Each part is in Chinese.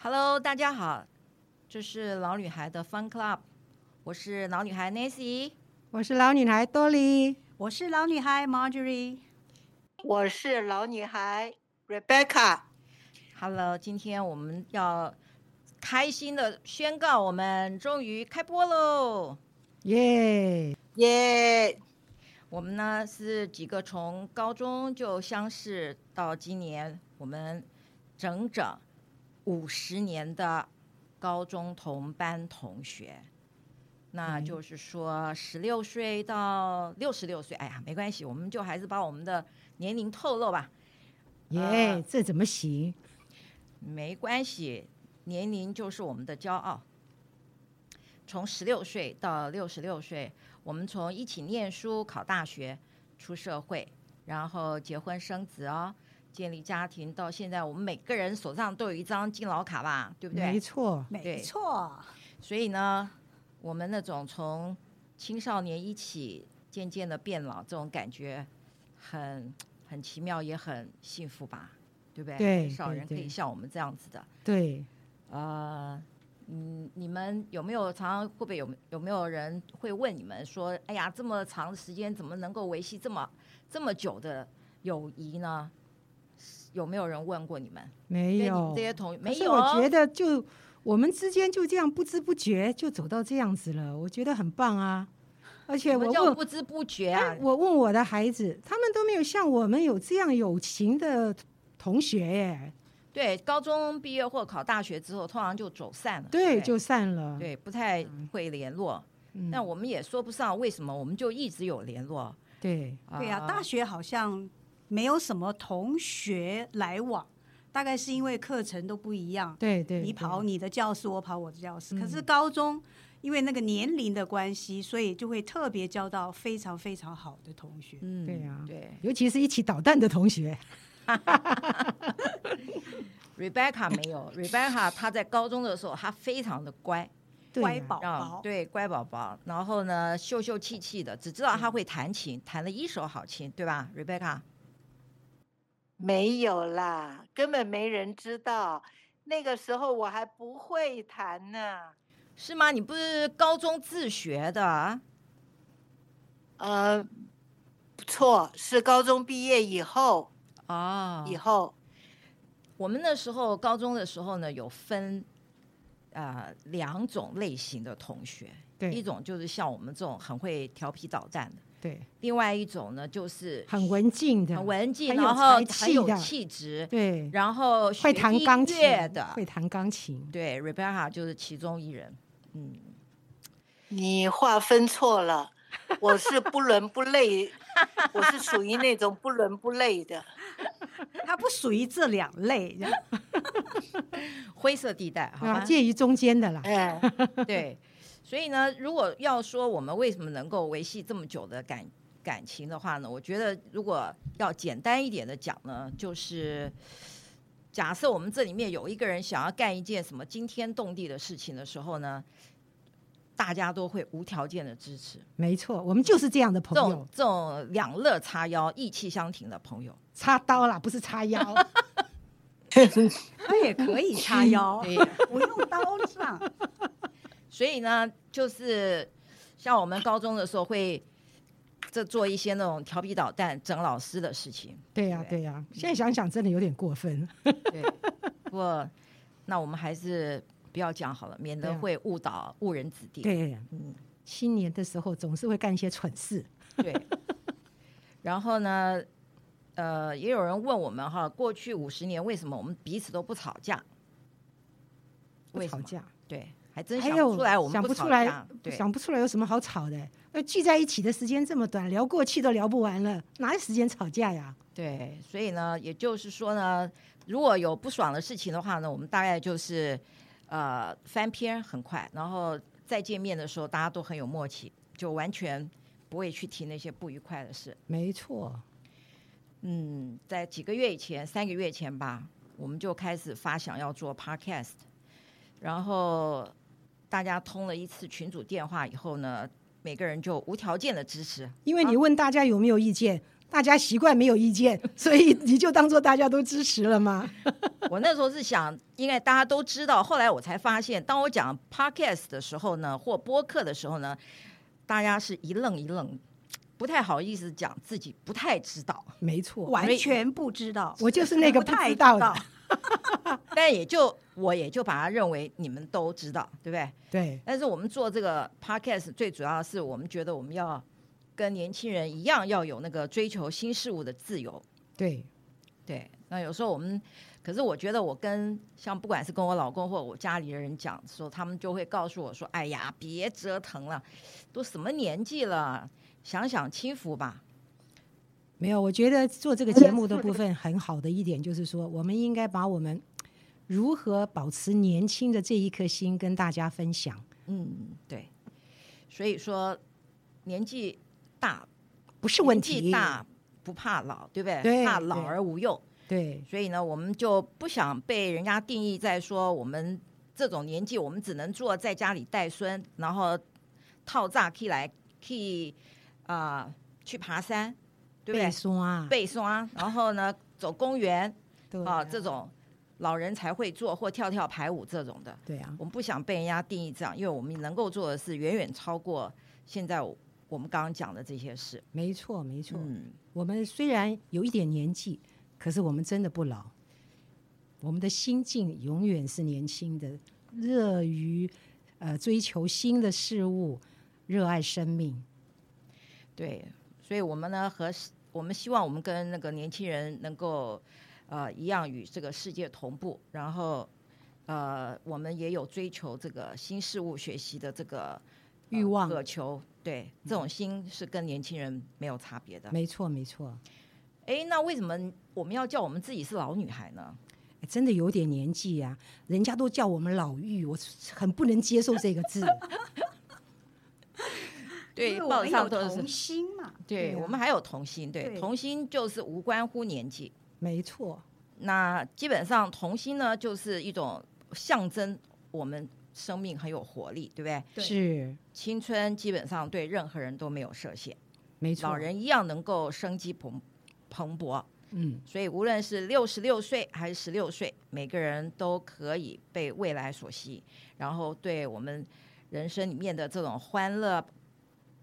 Hello，大家好，这是老女孩的 Fun Club，我是老女孩 Nancy，我是老女孩 Dolly，我是老女孩 Marjorie，我是老女孩 Rebecca。Hello，今天我们要开心的宣告，我们终于开播喽！耶耶！我们呢是几个从高中就相识到今年，我们整整。五十年的高中同班同学，那就是说十六岁到六十六岁，哎呀，没关系，我们就还是把我们的年龄透露吧。耶、呃，这怎么行？没关系，年龄就是我们的骄傲。从十六岁到六十六岁，我们从一起念书、考大学、出社会，然后结婚生子哦。建立家庭到现在，我们每个人手上都有一张敬老卡吧，对不对？没错，没错。所以呢，我们那种从青少年一起渐渐的变老，这种感觉很很奇妙，也很幸福吧，对不对？对，很少人可以像我们这样子的。对，呃，嗯，你们有没有常常会不会有有没有人会问你们说，哎呀，这么长的时间怎么能够维系这么这么久的友谊呢？有没有人问过你们？没有，这些同没有。是我觉得，就我们之间就这样不知不觉就走到这样子了，我觉得很棒啊！而且我叫不知不觉啊，我问我的孩子，他们都没有像我们有这样友情的同学耶。对，高中毕业或考大学之后，通常就走散了。对，对就散了。对，不太会联络。嗯。但我们也说不上为什么，我们就一直有联络。对，对呀，大学好像。没有什么同学来往，大概是因为课程都不一样。对对，你跑你的教室，我跑我的教室。可是高中因为那个年龄的关系，所以就会特别交到非常非常好的同学。嗯，对呀，对，尤其是一起捣蛋的同学。Rebecca 没有，Rebecca 她在高中的时候，她非常的乖，乖宝宝，对，乖宝宝。然后呢，秀秀气气的，只知道他会弹琴，弹了一手好琴，对吧，Rebecca？没有啦，根本没人知道。那个时候我还不会弹呢，是吗？你不是高中自学的？呃，不错，是高中毕业以后啊，以后。我们那时候高中的时候呢，有分呃两种类型的同学，对，一种就是像我们这种很会调皮捣蛋的。对，另外一种呢，就是很文静的，很文静，然后很有气质，对，然后会弹钢琴的，会弹钢琴，对，Rebecca 就是其中一人。嗯，你划分错了，我是不伦不类，我是属于那种不伦不类的，他不属于这两类，灰色地带，好吧，介于中间的啦。哎，对。所以呢，如果要说我们为什么能够维系这么久的感感情的话呢，我觉得如果要简单一点的讲呢，就是假设我们这里面有一个人想要干一件什么惊天动地的事情的时候呢，大家都会无条件的支持。没错，我们就是这样的朋友，这种这种两肋插腰、意气相挺的朋友。插刀啦，不是插腰，他也可以插腰，不用刀上。所以呢，就是像我们高中的时候会这做一些那种调皮捣蛋、整老师的事情。对呀、啊，对呀、啊。现在想想，真的有点过分。对，不过那我们还是不要讲好了，免得会误导误人子弟。对，嗯，新年的时候总是会干一些蠢事。对。然后呢，呃，也有人问我们哈，过去五十年为什么我们彼此都不吵架？不吵架？对。还真想不出来，我们想不出来，想不出来有什么好吵的？那聚在一起的时间这么短，聊过去都聊不完了，哪有时间吵架呀？对，所以呢，也就是说呢，如果有不爽的事情的话呢，我们大概就是呃翻篇很快，然后再见面的时候大家都很有默契，就完全不会去提那些不愉快的事。没错，嗯，在几个月以前，三个月前吧，我们就开始发想要做 podcast，然后。大家通了一次群主电话以后呢，每个人就无条件的支持，因为你问大家有没有意见，大家习惯没有意见，所以你就当做大家都支持了吗？我那时候是想，应该大家都知道，后来我才发现，当我讲 podcast 的时候呢，或播客的时候呢，大家是一愣一愣，不太好意思讲自己不太知道。没错，完全不知道，我就是那个不太知道的。但也就我也就把它认为你们都知道，对不对？对。但是我们做这个 podcast 最主要是我们觉得我们要跟年轻人一样，要有那个追求新事物的自由。对，对。那有时候我们，可是我觉得我跟像不管是跟我老公或我家里的人讲的时候，他们就会告诉我说：“哎呀，别折腾了，都什么年纪了，享享清福吧。”没有，我觉得做这个节目的部分很好的一点就是说，我们应该把我们如何保持年轻的这一颗心跟大家分享。嗯，对。所以说，年纪大不是问题，年纪大不怕老，对不对？对，怕老而无用。对。所以呢，我们就不想被人家定义在说我们这种年纪，我们只能做在家里带孙，然后套炸可以来可以啊、呃、去爬山。背刷，背刷，然后呢，走公园，啊，这种老人才会做或跳跳排舞这种的。对啊，我们不想被人家定义这样，因为我们能够做的是远远超过现在我们刚刚讲的这些事。没错，没错。嗯，我们虽然有一点年纪，可是我们真的不老，我们的心境永远是年轻的，热于呃追求新的事物，热爱生命。对，所以我们呢和。我们希望我们跟那个年轻人能够，呃，一样与这个世界同步，然后，呃，我们也有追求这个新事物学习的这个、呃、欲望、渴求，对，这种心是跟年轻人没有差别的。没错，没错。哎，那为什么我们要叫我们自己是老女孩呢？真的有点年纪啊，人家都叫我们老妪，我很不能接受这个字。对，报上都是童心嘛。对，啊、我们还有童心，对，对童心就是无关乎年纪。没错，那基本上童心呢，就是一种象征我们生命很有活力，对不对？对是青春，基本上对任何人都没有设限，没错，老人一样能够生机蓬蓬勃。嗯，所以无论是六十六岁还是十六岁，每个人都可以被未来所吸引，然后对我们人生里面的这种欢乐。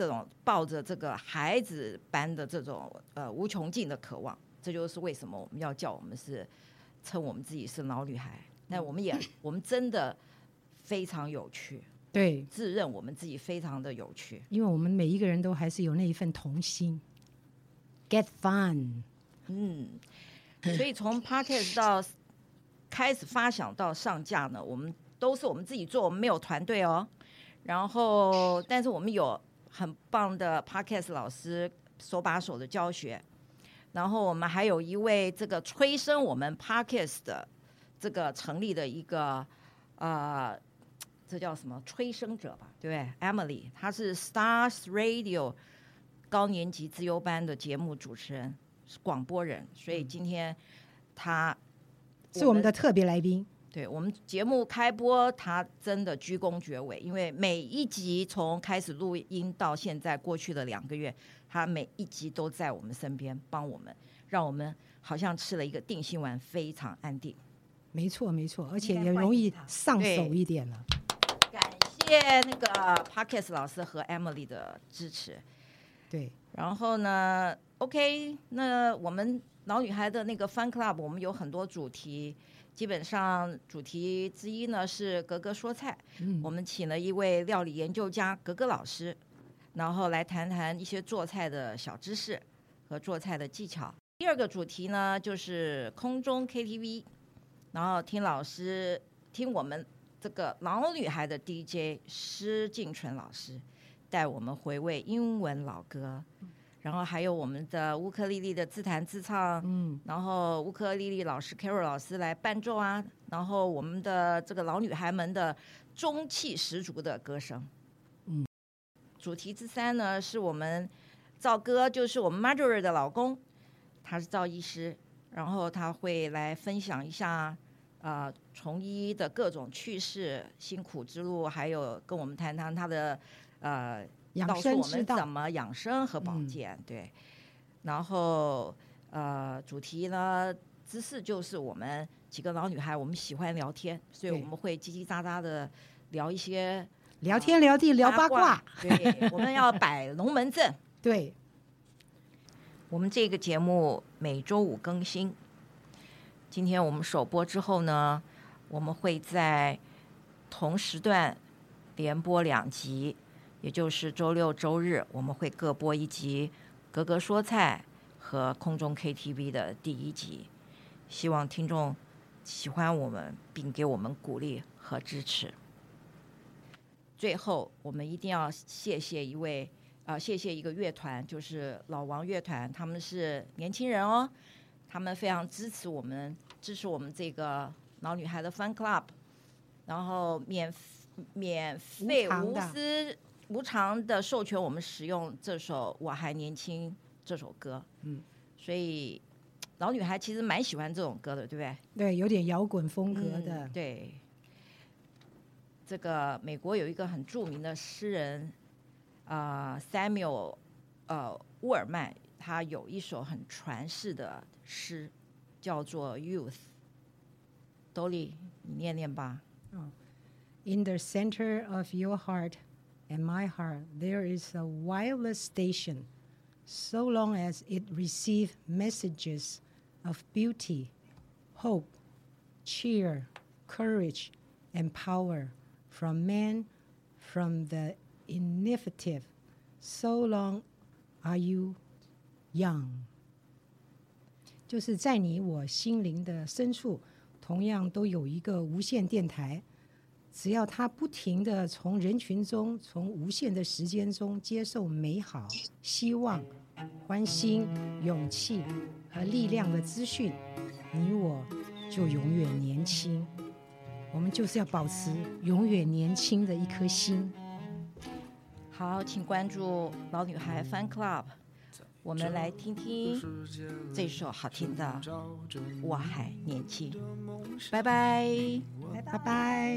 这种抱着这个孩子般的这种呃无穷尽的渴望，这就是为什么我们要叫我们是称我们自己是老女孩。那我们也 我们真的非常有趣，对，自认我们自己非常的有趣，因为我们每一个人都还是有那一份童心，get fun，嗯，所以从 podcast 到开始发想到上架呢，我们都是我们自己做，我们没有团队哦。然后，但是我们有。很棒的 Podcast 老师手把手的教学，然后我们还有一位这个催生我们 Podcast 的这个成立的一个呃，这叫什么催生者吧？对？Emily，她是 Stars Radio 高年级资优班的节目主持人，是广播人，所以今天她是我们的特别来宾。对我们节目开播，他真的鞠躬绝尾，因为每一集从开始录音到现在过去的两个月，他每一集都在我们身边帮我们，让我们好像吃了一个定心丸，非常安定。没错，没错，而且也容易上手一点了。感谢那个 Podcast 老师和 Emily 的支持。对，然后呢，OK，那我们老女孩的那个 Fun Club，我们有很多主题。基本上主题之一呢是格格说菜，嗯，我们请了一位料理研究家格格老师，然后来谈谈一些做菜的小知识和做菜的技巧。第二个主题呢就是空中 KTV，然后听老师听我们这个老女孩的 DJ 施静纯老师带我们回味英文老歌。然后还有我们的乌克丽丽的自弹自唱，嗯，然后乌克丽丽老师 Carol 老师来伴奏啊，然后我们的这个老女孩们的中气十足的歌声，嗯，主题之三呢是我们赵哥，就是我们 Marjorie 的老公，他是赵医师，然后他会来分享一下啊、呃、从医的各种趣事、辛苦之路，还有跟我们谈谈他的呃。告诉我们怎么养生和保健，嗯、对。然后呃，主题呢，姿势就是我们几个老女孩，我们喜欢聊天，所以我们会叽叽喳喳的聊一些聊天聊地聊八卦。对，我们要摆龙门阵。对，我们这个节目每周五更新。今天我们首播之后呢，我们会在同时段连播两集，也就是周六周日，我们会各播一集《格格说菜》和《空中 KTV》的第一集。希望听众喜欢我们，并给我们鼓励和支持。最后，我们一定要谢谢一位啊、呃，谢谢一个乐团，就是老王乐团，他们是年轻人哦。他们非常支持我们，支持我们这个老女孩的 Fun Club，然后免免费无私无偿的授权我们使用这首《我还年轻》这首歌。嗯，所以老女孩其实蛮喜欢这种歌的，对不对？对，有点摇滚风格的。嗯、对，这个美国有一个很著名的诗人啊、呃、，Samuel 呃沃尔曼。他有一首很传世的诗，叫做《Youth》。Dolly，你念念吧。Oh. In the center of your heart and my heart, there is a wireless station. So long as it receives messages of beauty, hope, cheer, courage, and power from men, from the innovative, so long are you Young，就是在你我心灵的深处，同样都有一个无线电台。 只要他不停地从人群中，从无限的时间中接受美好、希望、欢欣、勇气和力量的资讯，你我就永远年轻。我们就是要保持永远年轻的一颗心。好，请关注老女孩 Fan Club。我们来听听这首好听的《我还年轻》，拜拜，拜拜。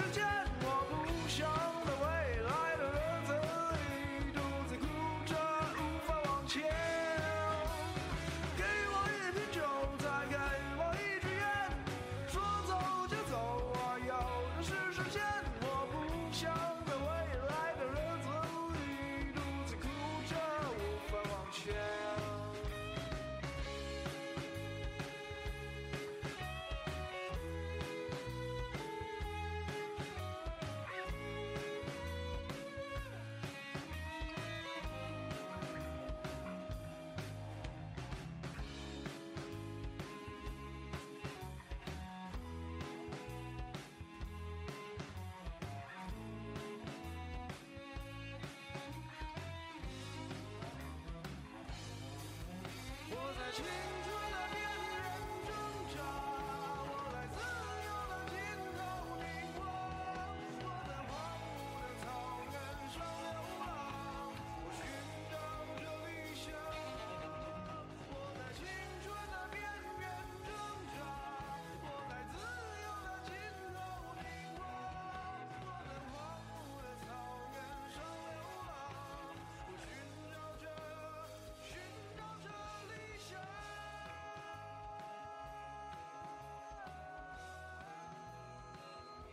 Mr. Jones! king.